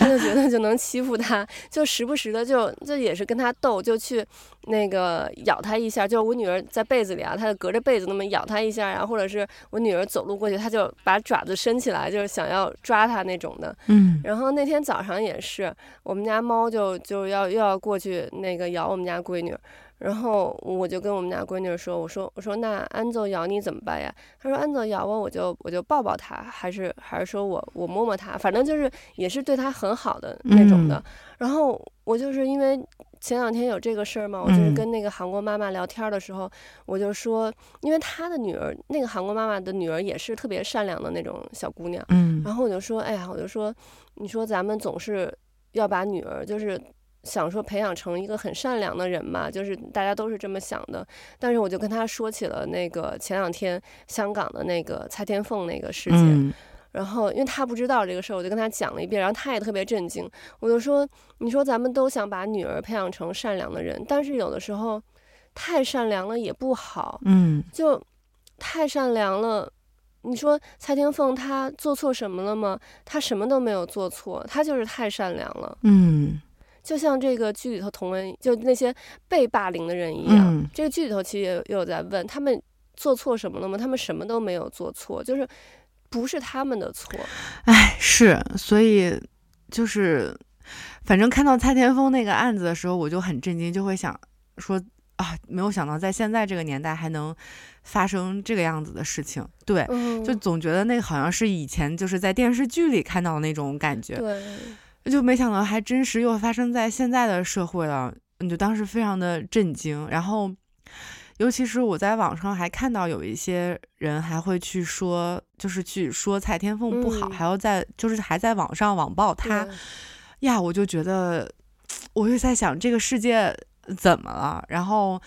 他就觉得就能欺负他，就时不时的就就也是跟他斗，就去那个咬他一下。就我女儿在被子里啊，他就隔着被子那么咬他一下，然后或者是我女儿走路过去，他就把爪子伸起来，就是想要抓他那种的。嗯。然后那天早上也是，我们家猫就就要又要过去那个咬我们家闺女。然后我就跟我们家闺女说：“我说我说那安奏咬你怎么办呀？”她说：“安奏咬我，我就我就抱抱她，还是还是说我我摸摸她，反正就是也是对她很好的那种的。嗯”然后我就是因为前两天有这个事儿嘛，我就是跟那个韩国妈妈聊天的时候，我就说，因为她的女儿，那个韩国妈妈的女儿也是特别善良的那种小姑娘。嗯。然后我就说：“哎呀，我就说，你说咱们总是要把女儿就是。”想说培养成一个很善良的人嘛，就是大家都是这么想的。但是我就跟他说起了那个前两天香港的那个蔡天凤那个事件，嗯、然后因为他不知道这个事儿，我就跟他讲了一遍，然后他也特别震惊。我就说，你说咱们都想把女儿培养成善良的人，但是有的时候太善良了也不好，嗯，就太善良了。你说蔡天凤她做错什么了吗？她什么都没有做错，她就是太善良了。嗯，就像这个剧里头同文，就那些被霸凌的人一样。嗯，这个剧里头其实也有在问他们做错什么了吗？他们什么都没有做错，就是不是他们的错。哎，是，所以就是，反正看到蔡天峰那个案子的时候，我就很震惊，就会想说。啊，没有想到在现在这个年代还能发生这个样子的事情，对，嗯、就总觉得那个好像是以前就是在电视剧里看到的那种感觉，对，就没想到还真实又发生在现在的社会了，你就当时非常的震惊。然后，尤其是我在网上还看到有一些人还会去说，就是去说蔡天凤不好，嗯、还要在就是还在网上网暴他，呀，我就觉得，我就在想这个世界。怎么了？然后，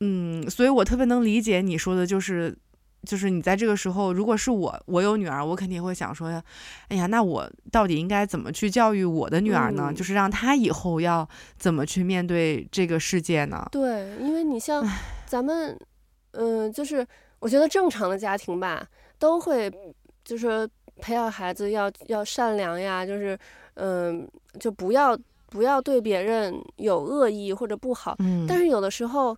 嗯，所以我特别能理解你说的，就是，就是你在这个时候，如果是我，我有女儿，我肯定会想说，哎呀，那我到底应该怎么去教育我的女儿呢？嗯、就是让她以后要怎么去面对这个世界呢？对，因为你像咱们，嗯、呃，就是我觉得正常的家庭吧，都会就是培养孩子要要善良呀，就是，嗯、呃，就不要。不要对别人有恶意或者不好，嗯，但是有的时候，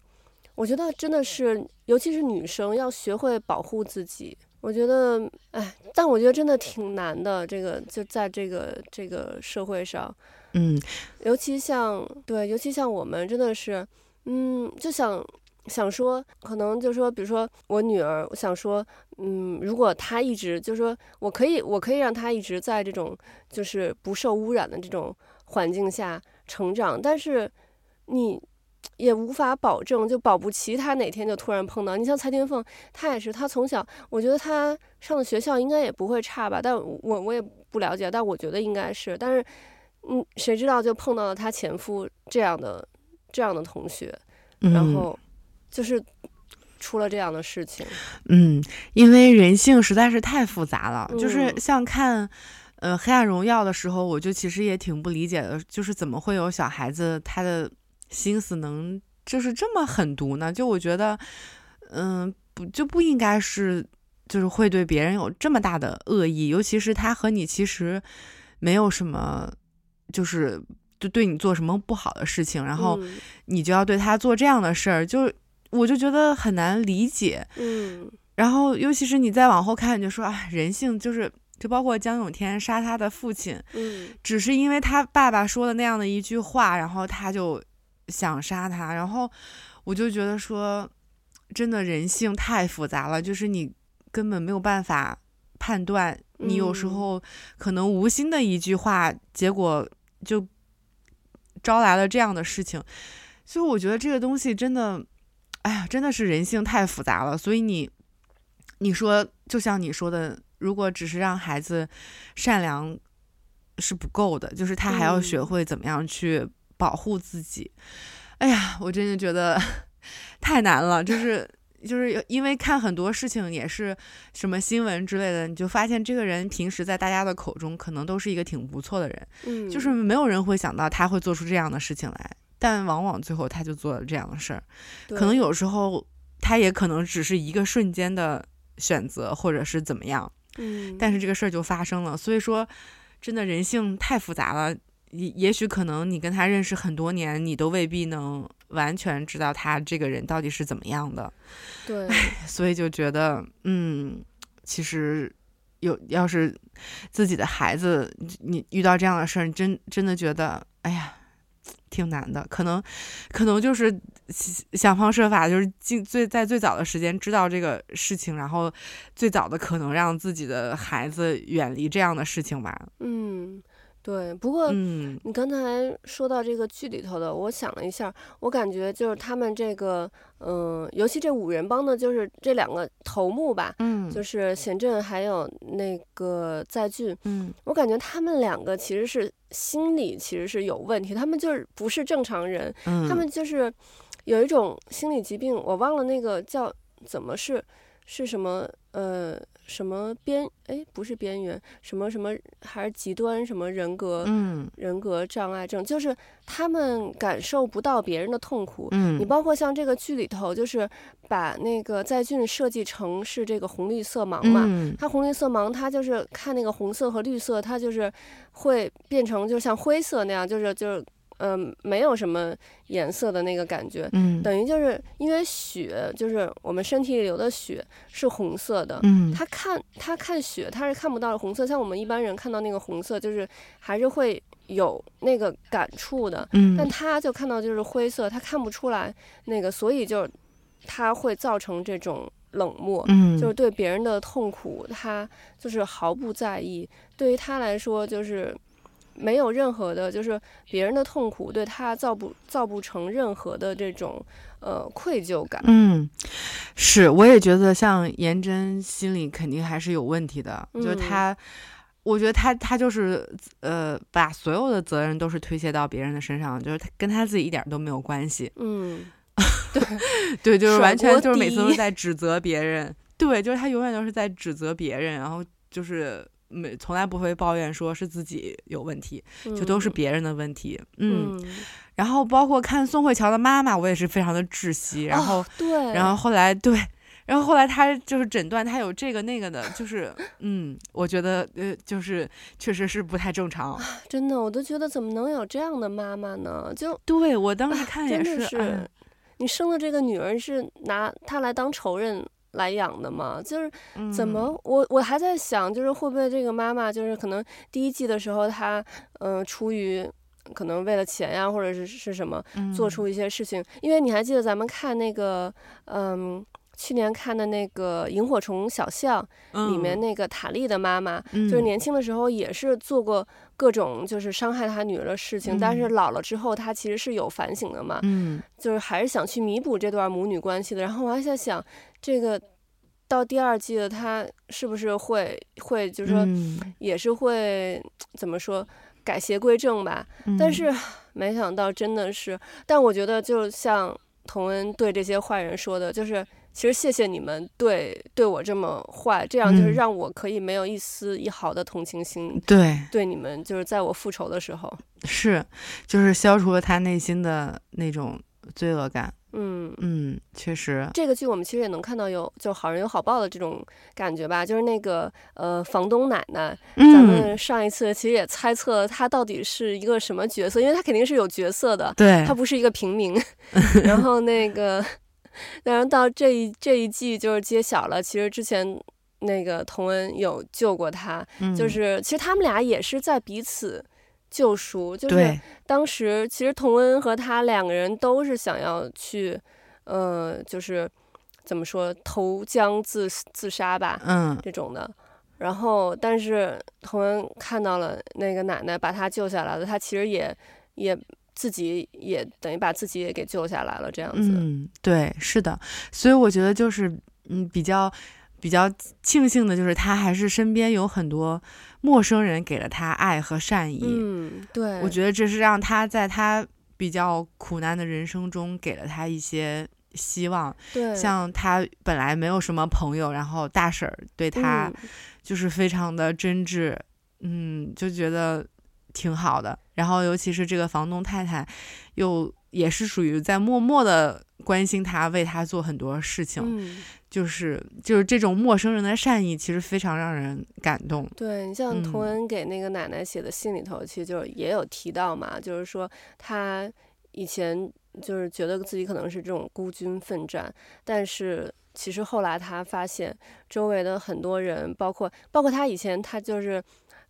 我觉得真的是，尤其是女生要学会保护自己。我觉得，哎，但我觉得真的挺难的。这个就在这个这个社会上，嗯，尤其像对，尤其像我们真的是，嗯，就想想说，可能就说，比如说我女儿，我想说，嗯，如果她一直就说，我可以，我可以让她一直在这种就是不受污染的这种。环境下成长，但是你也无法保证，就保不齐他哪天就突然碰到。你像蔡天凤，她也是，她从小，我觉得她上的学校应该也不会差吧，但我我也不了解，但我觉得应该是。但是，嗯，谁知道就碰到了她前夫这样的这样的同学，然后就是出了这样的事情。嗯，因为人性实在是太复杂了，嗯、就是像看。呃，黑暗荣耀的时候，我就其实也挺不理解的，就是怎么会有小孩子他的心思能就是这么狠毒呢？就我觉得，嗯、呃，不就不应该是，就是会对别人有这么大的恶意，尤其是他和你其实没有什么，就是就对你做什么不好的事情，然后你就要对他做这样的事儿，就我就觉得很难理解。嗯，然后尤其是你再往后看，你就说啊，人性就是。就包括江永天杀他的父亲，嗯，只是因为他爸爸说的那样的一句话，然后他就想杀他，然后我就觉得说，真的人性太复杂了，就是你根本没有办法判断，你有时候可能无心的一句话，嗯、结果就招来了这样的事情，所以我觉得这个东西真的，哎呀，真的是人性太复杂了，所以你你说，就像你说的。如果只是让孩子善良是不够的，就是他还要学会怎么样去保护自己。嗯、哎呀，我真的觉得 <laughs> 太难了。就是就是因为看很多事情也是什么新闻之类的，你就发现这个人平时在大家的口中可能都是一个挺不错的人，嗯，就是没有人会想到他会做出这样的事情来，但往往最后他就做了这样的事儿。可能有时候他也可能只是一个瞬间的选择，或者是怎么样。嗯，但是这个事儿就发生了，所以说，真的人性太复杂了。也也许可能你跟他认识很多年，你都未必能完全知道他这个人到底是怎么样的。对，所以就觉得，嗯，其实有要是自己的孩子，你遇到这样的事儿，你真真的觉得，哎呀。挺难的，可能，可能就是想方设法，就是尽最在最早的时间知道这个事情，然后最早的可能让自己的孩子远离这样的事情吧。嗯。对，不过你刚才说到这个剧里头的，嗯、我想了一下，我感觉就是他们这个，嗯、呃，尤其这五人帮的，就是这两个头目吧，嗯，就是贤振还有那个在俊，嗯，我感觉他们两个其实是心理其实是有问题，他们就是不是正常人，嗯，他们就是有一种心理疾病，我忘了那个叫怎么是是什么，呃。什么边哎，不是边缘，什么什么还是极端什么人格，嗯，人格障碍症，就是他们感受不到别人的痛苦。嗯，你包括像这个剧里头，就是把那个在俊设计成是这个红绿色盲嘛，嗯，他红绿色盲，他就是看那个红色和绿色，他就是会变成就像灰色那样，就是就是。嗯、呃，没有什么颜色的那个感觉，嗯，等于就是因为血，就是我们身体里流的血是红色的，嗯，他看他看血，他是看不到红色，像我们一般人看到那个红色，就是还是会有那个感触的，嗯，但他就看到就是灰色，他看不出来那个，所以就他会造成这种冷漠，嗯，就是对别人的痛苦，他就是毫不在意，对于他来说就是。没有任何的，就是别人的痛苦对他造不造不成任何的这种呃愧疚感。嗯，是，我也觉得像颜真心里肯定还是有问题的，嗯、就是他，我觉得他他就是呃把所有的责任都是推卸到别人的身上，就是他跟他自己一点都没有关系。嗯，<laughs> 对对，就是完全就是每次都在指责别人。对，就是他永远都是在指责别人，然后就是。没，从来不会抱怨说是自己有问题，就都是别人的问题。嗯，嗯，然后包括看宋慧乔的妈妈，我也是非常的窒息。然后，哦、对，然后后来对，然后后来他就是诊断他有这个那个的，就是 <laughs> 嗯，我觉得呃，就是确实是不太正常。真的，我都觉得怎么能有这样的妈妈呢？就对我当时看也是，你生的这个女儿是拿她来当仇人来养的嘛，就是怎么、嗯、我我还在想，就是会不会这个妈妈就是可能第一季的时候她嗯、呃、出于可能为了钱呀、啊，或者是是什么做出一些事情、嗯，因为你还记得咱们看那个嗯去年看的那个萤火虫小巷里面那个塔莉的妈妈、嗯，就是年轻的时候也是做过各种就是伤害他女儿的事情、嗯，但是老了之后他其实是有反省的嘛，嗯，就是还是想去弥补这段母女关系的，然后我还在想。这个到第二季了，他是不是会会就是说也是会、嗯、怎么说改邪归正吧、嗯？但是没想到真的是，但我觉得就像童恩对这些坏人说的，就是其实谢谢你们对对我这么坏，这样就是让我可以没有一丝一毫的同情心。对、嗯、对你们就是在我复仇的时候，是就是消除了他内心的那种罪恶感。嗯嗯，确实，这个剧我们其实也能看到有就好人有好报的这种感觉吧，就是那个呃房东奶奶，嗯，咱们上一次其实也猜测了她到底是一个什么角色，因为她肯定是有角色的，对，她不是一个平民。<laughs> 然后那个，然后到这一这一季就是揭晓了，其实之前那个童恩有救过他，嗯，就是其实他们俩也是在彼此。救赎就是当时，其实童恩和他两个人都是想要去，呃，就是怎么说投江自自杀吧，嗯，这种的。然后，但是童恩看到了那个奶奶把他救下来了，他其实也也自己也等于把自己也给救下来了，这样子。嗯，对，是的。所以我觉得就是嗯，比较比较庆幸的就是他还是身边有很多。陌生人给了他爱和善意，嗯，对，我觉得这是让他在他比较苦难的人生中给了他一些希望。对，像他本来没有什么朋友，然后大婶对他就是非常的真挚，嗯，嗯，就觉得挺好的。然后尤其是这个房东太太，又也是属于在默默的关心他，为他做很多事情。嗯就是就是这种陌生人的善意，其实非常让人感动。对，你像童恩给那个奶奶写的信里头，嗯、其实就也有提到嘛，就是说他以前就是觉得自己可能是这种孤军奋战，但是其实后来他发现周围的很多人，包括包括他以前，他就是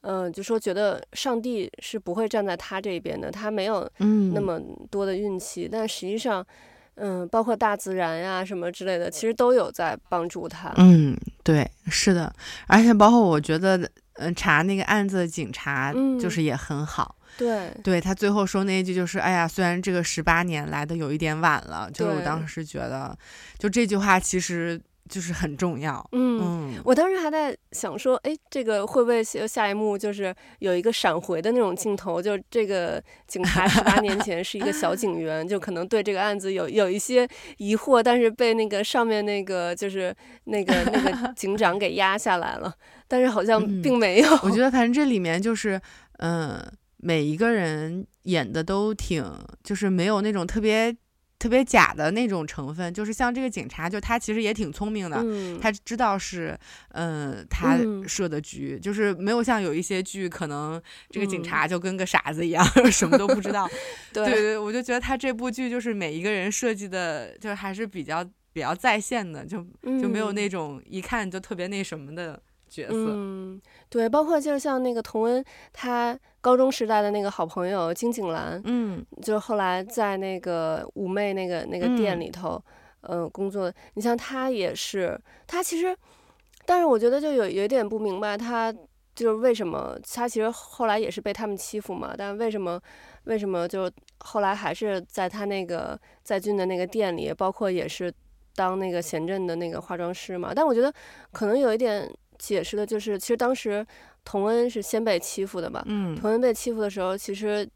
嗯、呃，就说觉得上帝是不会站在他这边的，他没有那么多的运气，嗯、但实际上。嗯，包括大自然呀什么之类的，其实都有在帮助他。嗯，对，是的，而且包括我觉得，嗯、呃，查那个案子的警察就是也很好。嗯、对，对他最后说那一句就是：“哎呀，虽然这个十八年来的有一点晚了。”就是我当时觉得，就这句话其实就是很重要。嗯，嗯，我当时还在想说，哎，这个会不会下一幕就是有一个闪回的那种镜头？就这个警察十八年前是一个小警员，就可能对这个案子有有一些疑惑，但是被那个上面那个就是那个那个 <laughs> 警长给压下来了。但是好像并没有。嗯，我觉得反正这里面就是，嗯，每一个人演的都挺，就是没有那种特别。特别假的那种成分，就是像这个警察，就他其实也挺聪明的，嗯、他知道是，嗯、呃，他设的局，嗯，就是没有像有一些剧，可能这个警察就跟个傻子一样，嗯、<laughs> 什么都不知道。<laughs> 对对对，我就觉得他这部剧就是每一个人设计的，就还是比较比较在线的，就就没有那种一看就特别那什么的角色。嗯，对，包括就是像那个童恩他。高中时代的那个好朋友金景兰，嗯，就是后来在那个妩媚那个那个店里头，嗯、呃，工作。你像他也是，他其实，但是我觉得就有有一点不明白，他就是为什么他其实后来也是被他们欺负嘛，但为什么为什么就后来还是在他那个在俊的那个店里，包括也是当那个贤镇的那个化妆师嘛？但我觉得可能有一点解释的就是，其实当时。童恩是先被欺负的嘛？嗯，童恩被欺负的时候，其实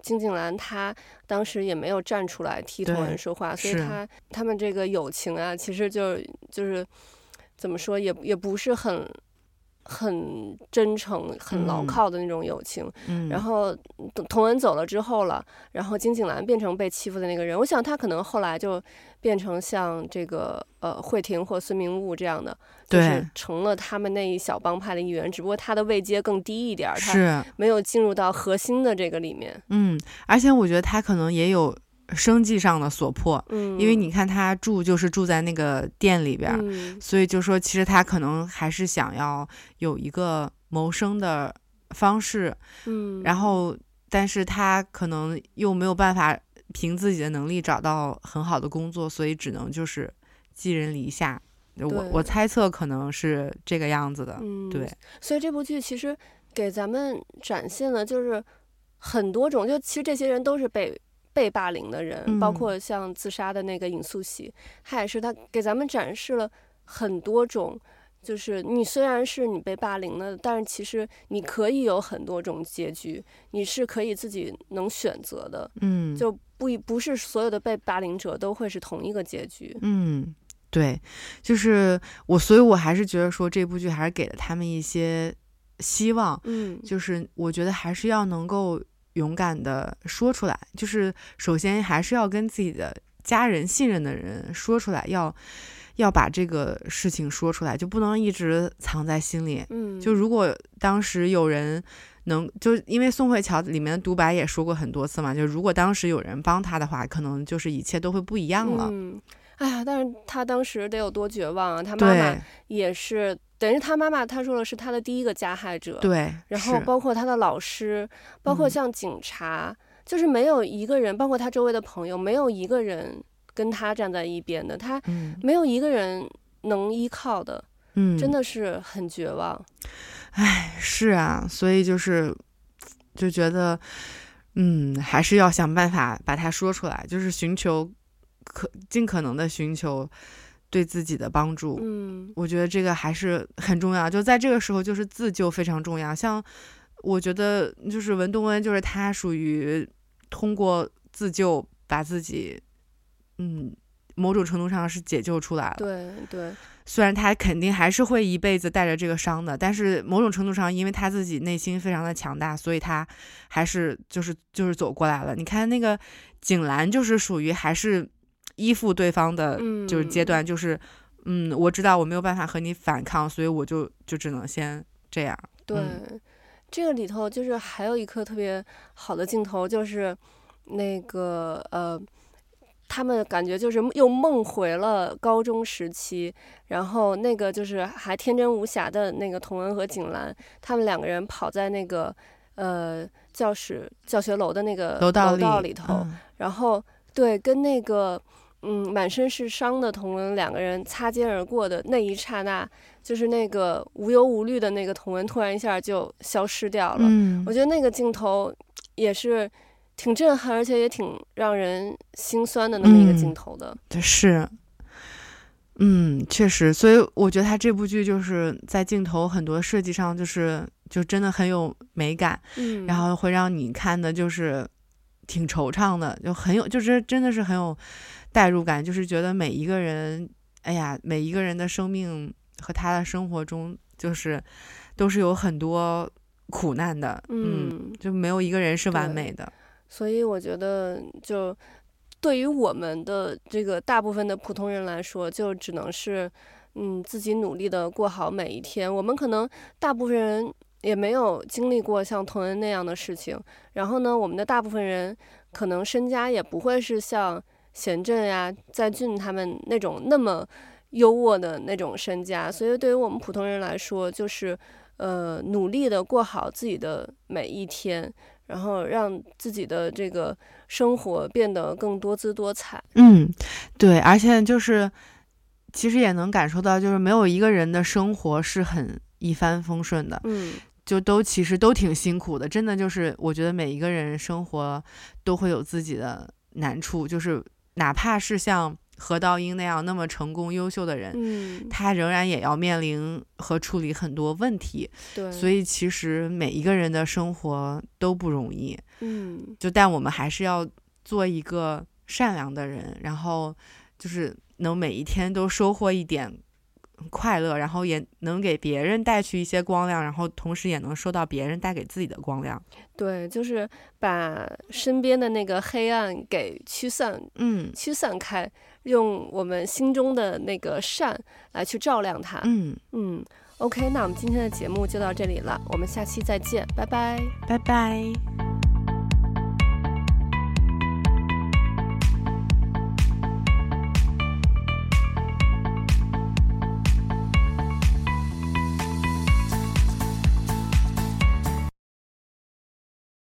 金景兰她当时也没有站出来替童恩说话，所以她他们这个友情啊，其实就就是怎么说，也也不是很。很真诚、很牢靠的那种友情。嗯，然后童恩走了之后了，然后金景兰变成被欺负的那个人。我想他可能后来就变成像这个呃慧婷或孙明悟这样的，就是成了他们那一小帮派的一员。只不过他的位阶更低一点，他没有进入到核心的这个里面。嗯，而且我觉得他可能也有。生计上的所迫，嗯，因为你看他住就是住在那个店里边，嗯，所以就说其实他可能还是想要有一个谋生的方式，嗯，然后但是他可能又没有办法凭自己的能力找到很好的工作，所以只能就是寄人篱下。我我猜测可能是这个样子的，嗯，对。所以这部剧其实给咱们展现了就是很多种，就其实这些人都是被。被霸凌的人，包括像自杀的那个尹素喜，他、嗯、也是他给咱们展示了很多种，就是你虽然是你被霸凌了，但是其实你可以有很多种结局，你是可以自己能选择的，嗯，就不不是所有的被霸凌者都会是同一个结局，嗯，对，就是我，所以我还是觉得说这部剧还是给了他们一些希望，嗯，就是我觉得还是要能够。勇敢的说出来，就是首先还是要跟自己的家人、信任的人说出来，要要把这个事情说出来，就不能一直藏在心里。嗯，就如果当时有人能，就因为宋慧乔里面的独白也说过很多次嘛，就如果当时有人帮他的话，可能就是一切都会不一样了。嗯，哎呀，但是他当时得有多绝望啊！他妈妈也是。等于他妈妈，他说了是他的第一个加害者，对，然后包括他的老师，包括像警察，嗯，就是没有一个人，包括他周围的朋友，没有一个人跟他站在一边的，他没有一个人能依靠的，嗯，真的是很绝望。哎，是啊，所以就是就觉得，嗯，还是要想办法把它说出来，就是寻求可尽可能的寻求。对自己的帮助，嗯，我觉得这个还是很重要。就在这个时候，就是自救非常重要。像我觉得，就是文东恩，就是他属于通过自救把自己，嗯，某种程度上是解救出来了。对对，虽然他肯定还是会一辈子带着这个伤的，但是某种程度上，因为他自己内心非常的强大，所以他还是就是就是走过来了。你看那个景兰，就是属于还是。依附对方的就是阶段，就是，嗯，我知道我没有办法和你反抗，所以我就就只能先这样。对，嗯、这个里头就是还有一颗特别好的镜头，就是那个呃，他们感觉就是又梦回了高中时期，然后那个就是还天真无瑕的那个童恩和景兰，他们两个人跑在那个呃教室教学楼的那个楼道里头，嗯、然后对，跟那个。嗯，满身是伤的童文两个人擦肩而过的那一刹那，就是那个无忧无虑的那个童文突然一下就消失掉了。嗯，我觉得那个镜头也是挺震撼，而且也挺让人心酸的那么一个镜头的。是，嗯，确实，所以我觉得他这部剧就是在镜头很多设计上，就是就真的很有美感，嗯，然后会让你看的就是挺惆怅的，就很有，就是真的是很有代入感，就是觉得每一个人，哎呀，每一个人的生命和他的生活中，就是都是有很多苦难的，嗯，嗯，就没有一个人是完美的，所以我觉得就。对于我们的这个大部分的普通人来说，就只能是，嗯，自己努力的过好每一天。我们可能大部分人也没有经历过像童恩那样的事情，然后呢，我们的大部分人可能身家也不会是像贤镇呀、在俊他们那种那么优渥的那种身家。所以，对于我们普通人来说，就是，呃，努力的过好自己的每一天。然后让自己的这个生活变得更多姿多彩。嗯，对，而且就是其实也能感受到，就是没有一个人的生活是很一帆风顺的。嗯，就都其实都挺辛苦的，真的就是我觉得每一个人生活都会有自己的难处，就是哪怕是像。何道英那样那么成功优秀的人，嗯，他仍然也要面临和处理很多问题，对，所以其实每一个人的生活都不容易，嗯，就但我们还是要做一个善良的人，然后就是能每一天都收获一点快乐，然后也能给别人带去一些光亮，然后同时也能收到别人带给自己的光亮。对，就是把身边的那个黑暗给驱散，嗯，驱散开，用我们心中的那个善来去照亮它。嗯嗯，OK，那我们今天的节目就到这里了，我们下期再见，拜拜，拜拜。